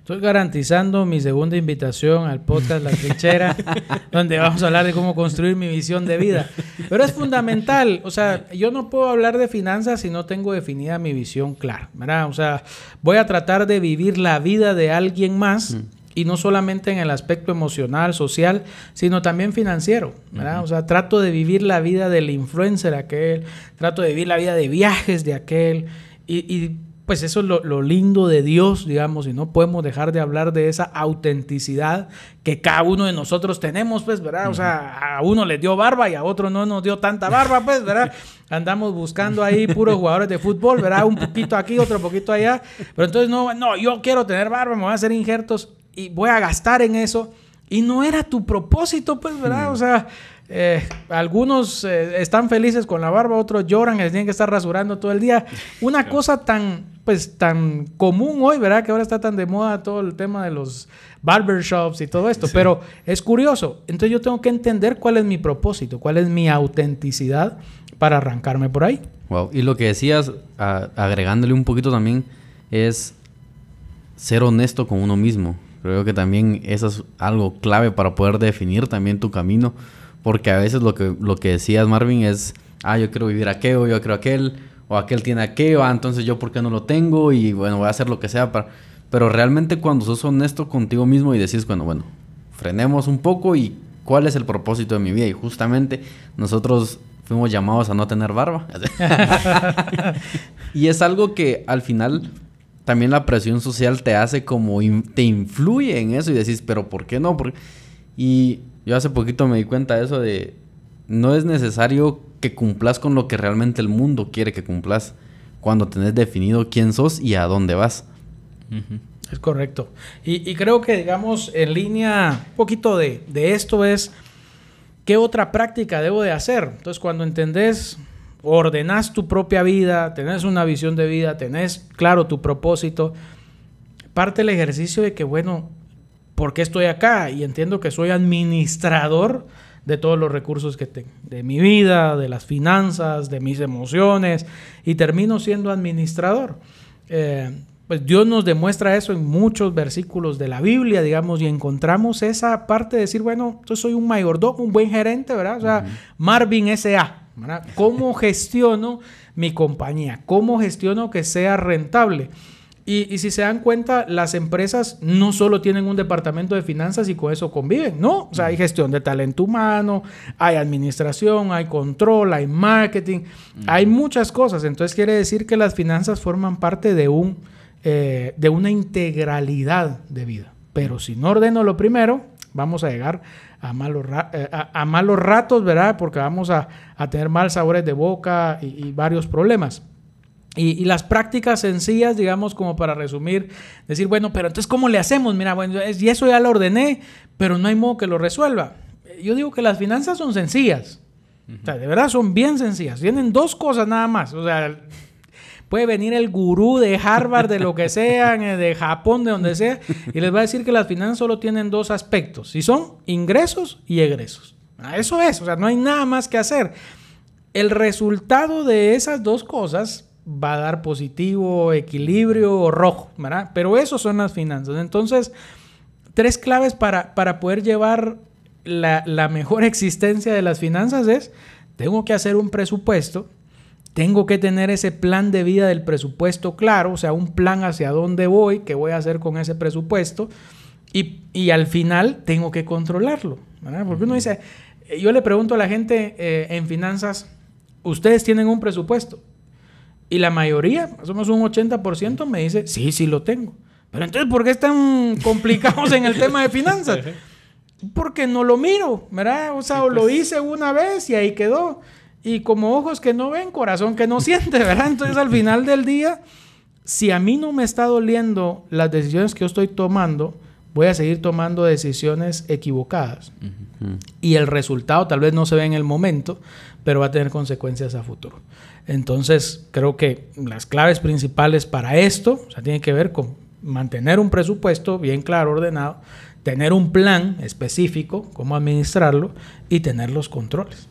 Estoy garantizando mi segunda invitación al podcast La Trinchera, donde vamos a hablar de cómo construir mi visión de vida. Pero es fundamental, o sea, yo no puedo hablar de finanzas si no tengo definida mi visión clara, ¿verdad? O sea, voy a tratar de vivir la vida de alguien más. Mm. Y no solamente en el aspecto emocional, social, sino también financiero, ¿verdad? O sea, trato de vivir la vida del influencer aquel, trato de vivir la vida de viajes de aquel, y, y pues eso es lo, lindo de Dios, digamos, y no podemos dejar de hablar de esa autenticidad que cada uno de nosotros tenemos, pues, ¿verdad? O sea, a uno le dio barba y a otro no nos dio tanta barba, pues, ¿verdad? Andamos buscando ahí puros jugadores de fútbol, ¿verdad? Un poquito aquí, otro poquito allá, pero entonces no, no, yo quiero tener barba, me voy a hacer injertos y voy a gastar en eso. Y no era tu propósito, pues, ¿verdad? O sea, eh, algunos eh, están felices con la barba, otros lloran y tienen que estar rasurando todo el día. Una cosa tan, pues, tan común hoy, ¿verdad? Que ahora está tan de moda todo el tema de los barbershops y todo esto. Pero es curioso. Entonces yo tengo que entender cuál es mi propósito, cuál es mi autenticidad para arrancarme por ahí. Wow. Y lo que decías, agregándole un poquito también, es ser honesto con uno mismo. Creo que también eso es algo clave para poder definir también tu camino porque a veces lo que, lo que decías, Marvin, es, ah, yo quiero vivir aquello, yo quiero aquel, o aquel tiene aquello, ah, entonces yo por qué no lo tengo, y bueno, voy a hacer lo que sea para... Pero realmente cuando sos honesto contigo mismo y decís, bueno, bueno, frenemos un poco y cuál es el propósito de mi vida. Y justamente nosotros fuimos llamados a no tener barba. y es algo que al final también la presión social te hace como, te influye en eso y decís, pero ¿por qué no? Y yo hace poquito me di cuenta de eso de no es necesario que cumplas con lo que realmente el mundo quiere que cumplas cuando tenés definido quién sos y a dónde vas. Es correcto. Y, creo que, digamos, en línea, un poquito de, de, esto es, ¿qué otra práctica debo de hacer? Entonces, cuando entendés, ordenás tu propia vida, tenés una visión de vida, tenés claro tu propósito, parte el ejercicio de que, bueno, por qué estoy acá y entiendo que soy administrador de todos los recursos que tengo, de mi vida, de las finanzas, de mis emociones, y termino siendo administrador. Eh, pues Dios nos demuestra eso en muchos versículos de la Biblia, digamos, y encontramos esa parte de decir, bueno, yo soy un mayordomo, un buen gerente, ¿verdad? O sea, Marvin S.A., ¿verdad? ¿Cómo gestiono mi compañía? ¿Cómo gestiono que sea rentable? Y, si se dan cuenta, las empresas no solo tienen un departamento de finanzas y con eso conviven, no, o sea, hay gestión de talento humano, hay administración, hay control, hay marketing, hay muchas cosas. Entonces quiere decir que las finanzas forman parte de, un, eh, de una integralidad de vida. Pero si no ordeno lo primero, vamos a llegar a malos, eh, a, malos ratos, ¿verdad? Porque vamos a, tener mal sabores de boca y varios problemas. Y, las prácticas sencillas, digamos, como para resumir, decir, bueno, pero entonces, ¿cómo le hacemos? Mira, bueno, y eso ya lo ordené, pero no hay modo que lo resuelva. Yo digo que las finanzas son sencillas. O sea, de verdad son bien sencillas. Tienen dos cosas nada más. O sea, puede venir el gurú de Harvard, de lo que sea, de Japón, de donde sea, y les va a decir que las finanzas solo tienen dos aspectos. Y son ingresos y egresos. Eso es. O sea, no hay nada más que hacer. El resultado de esas dos cosas va a dar positivo, equilibrio o rojo, ¿verdad? Pero eso son las finanzas. Entonces, tres claves para, para poder llevar la, la, mejor existencia de las finanzas es, tengo que hacer un presupuesto, tengo que tener ese plan de vida del presupuesto claro, o sea, un plan hacia dónde voy, qué voy a hacer con ese presupuesto, y, y al final tengo que controlarlo, ¿verdad? Porque uno dice, yo le pregunto a la gente eh, en finanzas, ustedes tienen un presupuesto, y la mayoría, somos un 80%, me dice, sí, sí lo tengo. Pero entonces, ¿por qué están complicados en el tema de finanzas? Porque no lo miro, ¿verdad? O sea, lo pues hice una vez y ahí quedó. Y como ojos que no ven, corazón que no siente, ¿verdad? Entonces, al final del día, si a mí no me está doliendo las decisiones que yo estoy tomando, voy a seguir tomando decisiones equivocadas. Y el resultado tal vez no se ve en el momento, pero va a tener consecuencias a futuro. Entonces, creo que las claves principales para esto, o sea, tiene que ver con mantener un presupuesto bien claro, ordenado, tener un plan específico, cómo administrarlo y tener los controles.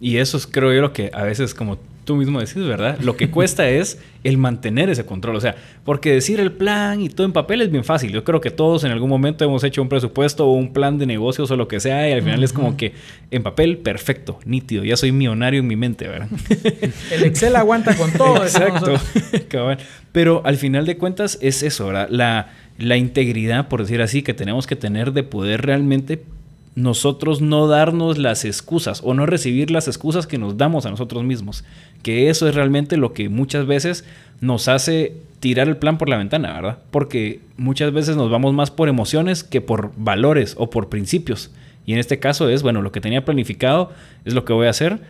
Y eso es, creo yo, lo que a veces como tú mismo decís, ¿verdad? Lo que cuesta es el mantener ese control. O sea, porque decir el plan y todo en papel es bien fácil. Yo creo que todos en algún momento hemos hecho un presupuesto o un plan de negocios o lo que sea y al final es como que en papel, perfecto, nítido. Ya soy millonario en mi mente, ¿verdad? el Excel aguanta con todo. Exacto. Pero al final de cuentas es eso, ¿verdad? La, la integridad, por decir así, que tenemos que tener de poder realmente nosotros no darnos las excusas o no recibir las excusas que nos damos a nosotros mismos. Que eso es realmente lo que muchas veces nos hace tirar el plan por la ventana, ¿verdad? Porque muchas veces nos vamos más por emociones que por valores o por principios. Y en este caso es, bueno, lo que tenía planificado es lo que voy a hacer.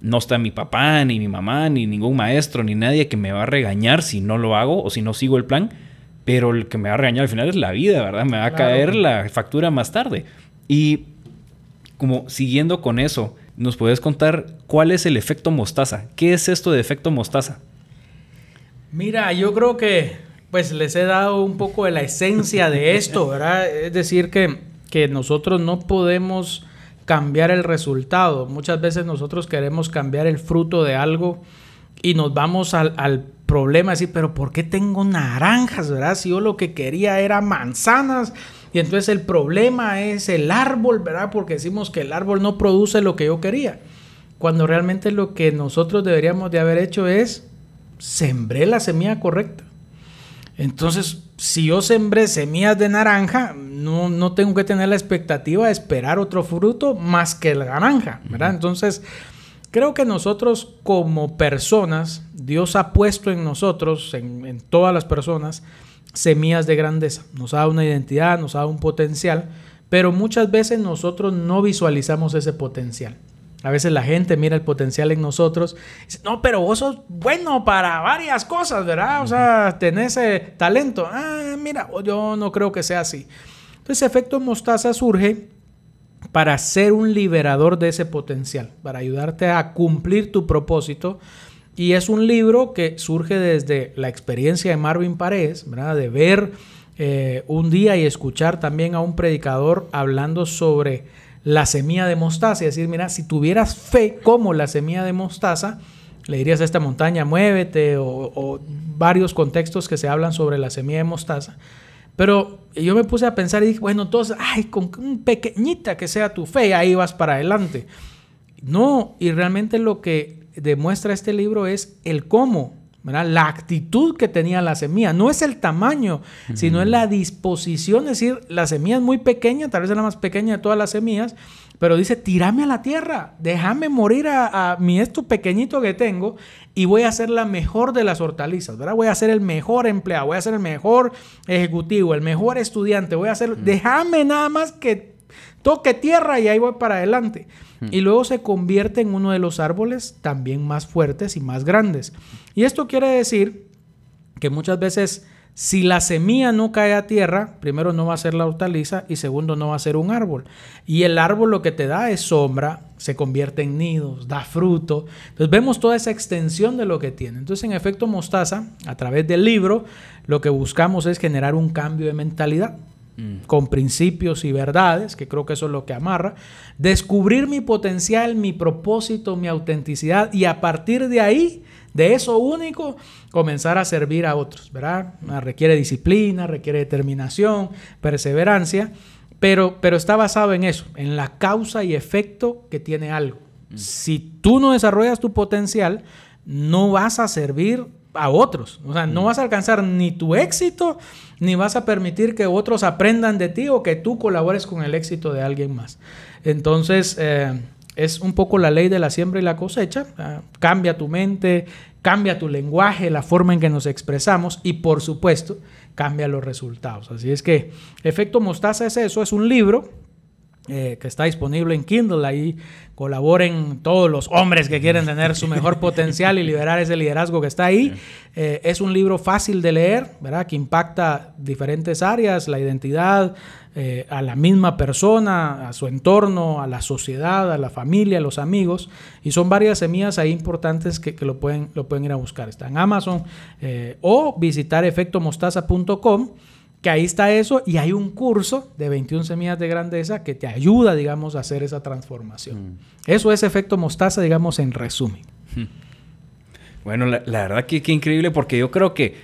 No está mi papá, ni mi mamá, ni ningún maestro, ni nadie que me va a regañar si no lo hago o si no sigo el plan. Pero el que me va a regañar al final es la vida, ¿verdad? Me va a caer la factura más tarde. Y como siguiendo con eso, ¿nos puedes contar cuál es el efecto mostaza? ¿Qué es esto de efecto mostaza? Mira, yo creo que pues les he dado un poco de la esencia de esto, ¿verdad? Es decir, que, que nosotros no podemos cambiar el resultado. Muchas veces nosotros queremos cambiar el fruto de algo y nos vamos al, al problema, decir, pero ¿por qué tengo naranjas, verdad? Si yo lo que quería era manzanas. Y entonces el problema es el árbol, ¿verdad? Porque decimos que el árbol no produce lo que yo quería. Cuando realmente lo que nosotros deberíamos de haber hecho es sembré la semilla correcta. Entonces, si yo sembré semillas de naranja, no, no, tengo que tener la expectativa de esperar otro fruto más que la naranja, ¿verdad? Entonces, creo que nosotros como personas, Dios ha puesto en nosotros, en, en todas las personas, semillas de grandeza. Nos ha dado una identidad, nos ha dado un potencial, pero muchas veces nosotros no visualizamos ese potencial. A veces la gente mira el potencial en nosotros y dice, no, pero vos sos bueno para varias cosas, ¿verdad? O sea, tenés ese talento. Ah, mira, yo no creo que sea así. Entonces, efecto mostaza surge para ser un liberador de ese potencial, para ayudarte a cumplir tu propósito. Y es un libro que surge desde la experiencia de Marvin Paredes, ¿verdad? De ver eh, un día y escuchar también a un predicador hablando sobre la semilla de mostaza y decir, mira, si tuvieras fe como la semilla de mostaza, le dirías a esta montaña, muévete, o, varios contextos que se hablan sobre la semilla de mostaza. Pero yo me puse a pensar y dije, bueno, entonces, ay, con un pequeñita que sea tu fe, ahí vas para adelante. No, y realmente lo que demuestra este libro es el cómo, la actitud que tenía la semilla. No es el tamaño, sino es la disposición. Es decir, la semilla es muy pequeña, tal vez es la más pequeña de todas las semillas, pero dice, tírame a la tierra, déjame morir a, mi esto pequeñito que tengo y voy a ser la mejor de las hortalizas, ¿verdad? Voy a ser el mejor empleado, voy a ser el mejor ejecutivo, el mejor estudiante, voy a ser, déjame nada más que toque tierra y ahí voy para adelante. Y luego se convierte en uno de los árboles también más fuertes y más grandes. Y esto quiere decir que muchas veces si la semilla no cae a tierra, primero no va a ser la hortaliza y segundo no va a ser un árbol. Y el árbol lo que te da es sombra, se convierte en nidos, da fruto. Entonces vemos toda esa extensión de lo que tiene. Entonces en efecto mostaza, a través del libro, lo que buscamos es generar un cambio de mentalidad con principios y verdades, que creo que eso es lo que amarra, descubrir mi potencial, mi propósito, mi autenticidad y a partir de ahí, de eso único, comenzar a servir a otros, ¿verdad? Requiere disciplina, requiere determinación, perseverancia, pero, pero está basado en eso, en la causa y efecto que tiene algo. Si tú no desarrollas tu potencial, no vas a servir a otros. O sea, no vas a alcanzar ni tu éxito, ni vas a permitir que otros aprendan de ti o que tú colabores con el éxito de alguien más. Entonces, eh, es un poco la ley de la siembra y la cosecha. cambia tu mente, cambia tu lenguaje, la forma en que nos expresamos y, por supuesto, cambia los resultados. Así es que, Efecto Mostaza es eso, es un libro eh, que está disponible en Kindle. Ahí colaboren todos los hombres que quieren tener su mejor potencial y liberar ese liderazgo que está ahí. Eh, es un libro fácil de leer, ¿verdad? Que impacta diferentes áreas, la identidad, eh, a la misma persona, a su entorno, a la sociedad, a la familia, a los amigos. Y son varias semillas ahí importantes que, que lo, pueden, lo pueden ir a buscar. Está en Amazon o visitar efectomostaza.com que ahí está eso y hay un curso de 21 semillas de grandeza que te ayuda, digamos, a hacer esa transformación. Mm. Eso es efecto mostaza, digamos, en resumen. Bueno, la, verdad que, qué increíble porque yo creo que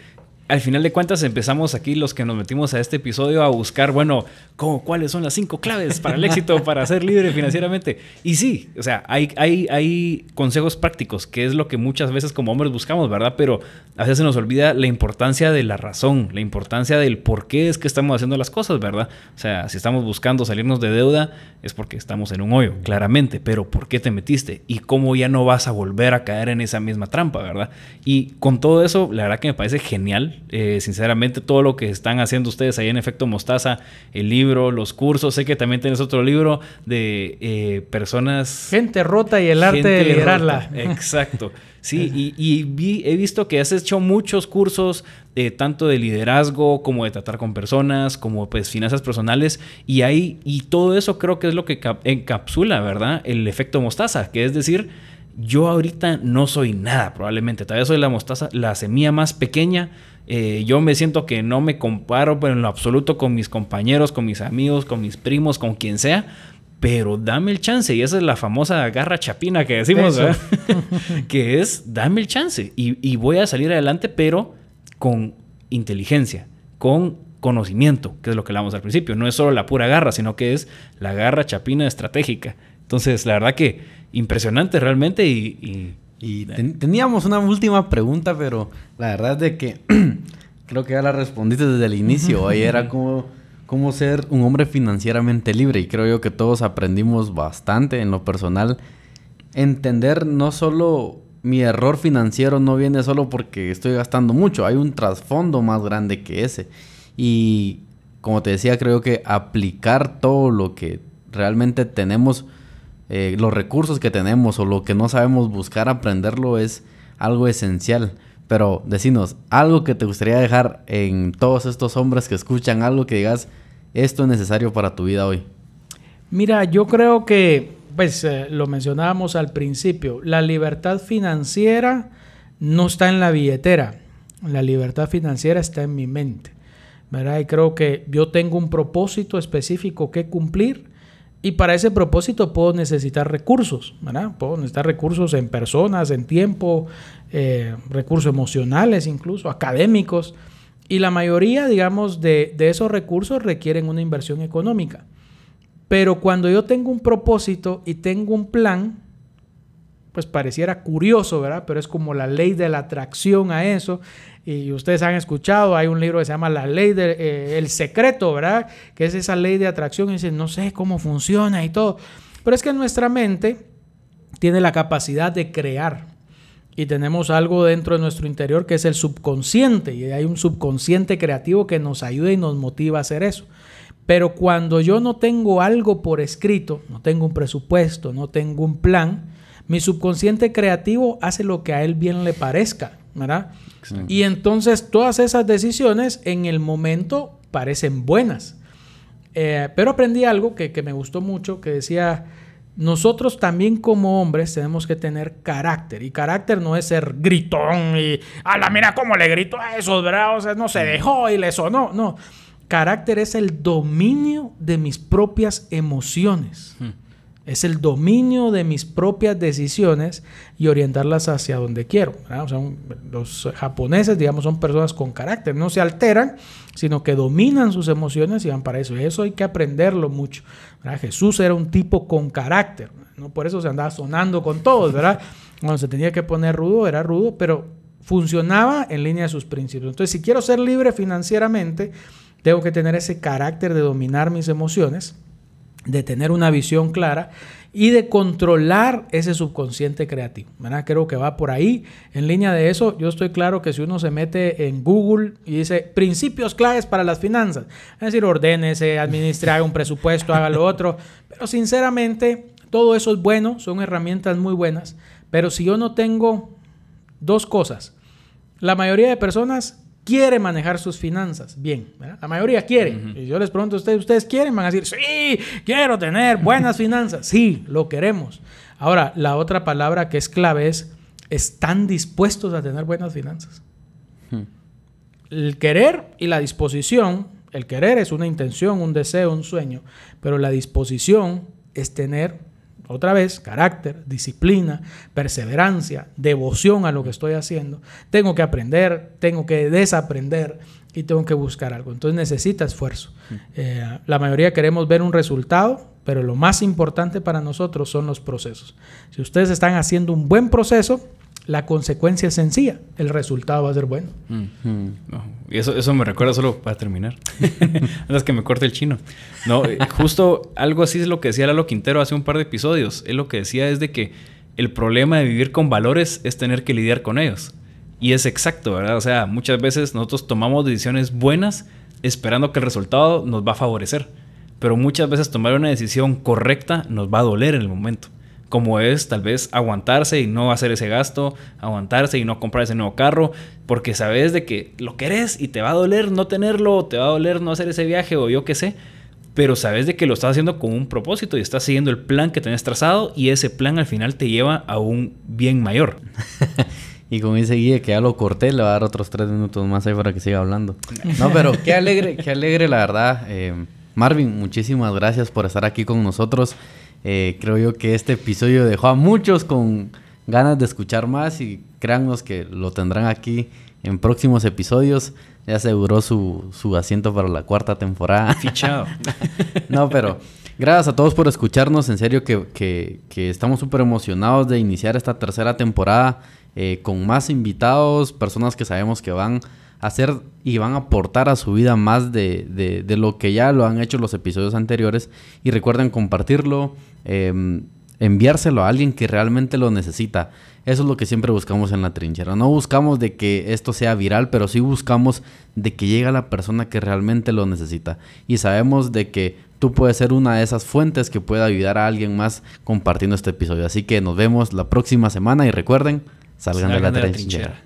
al final de cuentas empezamos aquí los que nos metimos a este episodio a buscar, bueno, ¿cómo, cuáles son las cinco claves para el éxito, para ser libre financieramente. Y sí, o sea, hay, hay, hay consejos prácticos, que es lo que muchas veces como hombres buscamos, ¿verdad? Pero a veces se nos olvida la importancia de la razón, la importancia del por qué es que estamos haciendo las cosas, ¿verdad? O sea, si estamos buscando salirnos de deuda, es porque estamos en un hoyo, claramente, pero ¿por qué te metiste? Y cómo ya no vas a volver a caer en esa misma trampa, ¿verdad? Y con todo eso, la verdad que me parece genial eh, sinceramente, todo lo que están haciendo ustedes ahí en Efecto Mostaza, el libro, los cursos, sé que también tienes otro libro de eh, personas... Gente rota y el arte de liderarla. Exacto. Sí, y, he visto que has hecho muchos cursos, eh, tanto de liderazgo como de tratar con personas, como pues finanzas personales, y ahí, y todo eso creo que es lo que encapsula, ¿verdad? El efecto mostaza, que es decir, yo ahorita no soy nada, probablemente, todavía soy la mostaza, la semilla más pequeña, eh, yo me siento que no me comparo pero en lo absoluto con mis compañeros, con mis amigos, con mis primos, con quien sea. Pero dame el chance. Y esa es la famosa garra chapina que decimos, que es dame el chance. Y, y voy a salir adelante, pero con inteligencia, con conocimiento, que es lo que hablamos al principio. No es solo la pura garra, sino que es la garra chapina estratégica. Entonces, la verdad que impresionante realmente y y teníamos una última pregunta, pero la verdad es de que creo que ya la respondiste desde el inicio. Ahí era como cómo ser un hombre financieramente libre. Y creo yo que todos aprendimos bastante en lo personal. Entender no solo mi error financiero no viene solo porque estoy gastando mucho, hay un trasfondo más grande que ese. Y como te decía, creo que aplicar todo lo que realmente tenemos eh, los recursos que tenemos o lo que no sabemos buscar aprenderlo es algo esencial. Pero decinos, algo que te gustaría dejar en todos estos hombres que escuchan, algo que digas, esto es necesario para tu vida hoy. Mira, yo creo que, pues eh, lo mencionábamos al principio, la libertad financiera no está en la billetera, la libertad financiera está en mi mente. ¿verdad? Y creo que yo tengo un propósito específico que cumplir y para ese propósito puedo necesitar recursos, ¿verdad? Puedo necesitar recursos en personas, en tiempo, eh, recursos emocionales incluso, académicos. Y la mayoría, digamos, de, de esos recursos requieren una inversión económica. Pero cuando yo tengo un propósito y tengo un plan, pues pareciera curioso, ¿verdad? Pero es como la ley de la atracción a eso y ustedes han escuchado, hay un libro que se llama La Ley del eh, Secreto, ¿verdad? Que es esa ley de atracción y dicen, no sé cómo funciona y todo. Pero es que nuestra mente tiene la capacidad de crear y tenemos algo dentro de nuestro interior que es el subconsciente y hay un subconsciente creativo que nos ayuda y nos motiva a hacer eso. Pero cuando yo no tengo algo por escrito, no tengo un presupuesto, no tengo un plan, mi subconsciente creativo hace lo que a él bien le parezca, ¿verdad? Y entonces todas esas decisiones en el momento parecen buenas. Eh, pero aprendí algo que, me gustó mucho, que decía, nosotros también como hombres tenemos que tener carácter. Y carácter no es ser gritón y, a la mira cómo le grito a esos, ¿verdad? O sea, no se dejó y le sonó. No, carácter es el dominio de mis propias emociones. Hmm. Es el dominio de mis propias decisiones y orientarlas hacia donde quiero. los japoneses, digamos, son personas con carácter, no se alteran, sino que dominan sus emociones y van para eso. Y eso hay que aprenderlo mucho. Jesús era un tipo con carácter, no por eso se andaba sonando con todos, ¿verdad? Cuando se tenía que poner rudo, era rudo, pero funcionaba en línea de sus principios. Entonces, si quiero ser libre financieramente, tengo que tener ese carácter de dominar mis emociones de tener una visión clara y de controlar ese subconsciente creativo. ¿verdad? Creo que va por ahí. En línea de eso, yo estoy claro que si uno se mete en Google y dice principios claves para las finanzas, es decir, ordénese, administre, haga un presupuesto, haga lo otro. Pero sinceramente, todo eso es bueno, son herramientas muy buenas. Pero si yo no tengo dos cosas, la mayoría de personas quiere manejar sus finanzas bien. La mayoría quiere. Y yo les pregunto a ustedes, ¿ustedes quieren? Van a decir, sí, quiero tener buenas finanzas. Sí, lo queremos. Ahora, la otra palabra que es clave es, ¿están dispuestos a tener buenas finanzas? Hmm. El querer y la disposición, el querer es una intención, un deseo, un sueño, pero la disposición es tener otra vez, carácter, disciplina, perseverancia, devoción a lo que estoy haciendo. Tengo que aprender, tengo que desaprender y tengo que buscar algo. Entonces necesita esfuerzo. Eh, la mayoría queremos ver un resultado, pero lo más importante para nosotros son los procesos. Si ustedes están haciendo un buen proceso, la consecuencia es sencilla, el resultado va a ser bueno. y eso, eso me recuerda solo para terminar. es que me corte el chino. No, eh, justo algo así es lo que decía Lalo Quintero hace un par de episodios. Él lo que decía es de que el problema de vivir con valores es tener que lidiar con ellos. Y es exacto, ¿verdad? O sea, muchas veces nosotros tomamos decisiones buenas esperando que el resultado nos va a favorecer. Pero muchas veces tomar una decisión correcta nos va a doler en el momento como es tal vez aguantarse y no hacer ese gasto, aguantarse y no comprar ese nuevo carro, porque sabes de que lo querés y te va a doler no tenerlo, te va a doler no hacer ese viaje o yo qué sé, pero sabes de que lo estás haciendo con un propósito y estás siguiendo el plan que tenés trazado y ese plan al final te lleva a un bien mayor. y con ese guía que ya lo corté, le va a dar otros tres minutos más ahí para que siga hablando. No, pero qué alegre, qué alegre la verdad. Eh, Marvin, muchísimas gracias por estar aquí con nosotros. Eh, creo yo que este episodio dejó a muchos con ganas de escuchar más y créannos que lo tendrán aquí en próximos episodios. Ya aseguró su, su asiento para la cuarta temporada. Fichado. no, pero gracias a todos por escucharnos. En serio que, que, que estamos súper emocionados de iniciar esta tercera temporada eh, con más invitados, personas que sabemos que van hacer y van a aportar a su vida más de, de, lo que ya lo han hecho los episodios anteriores. Y recuerden compartirlo, em, enviárselo a alguien que realmente lo necesita. Eso es lo que siempre buscamos en la trinchera. No buscamos de que esto sea viral, pero sí buscamos de que llegue a la persona que realmente lo necesita. Y sabemos de que tú puedes ser una de esas fuentes que pueda ayudar a alguien más compartiendo este episodio. Así que nos vemos la próxima semana y recuerden, salgan, de la, trinchera.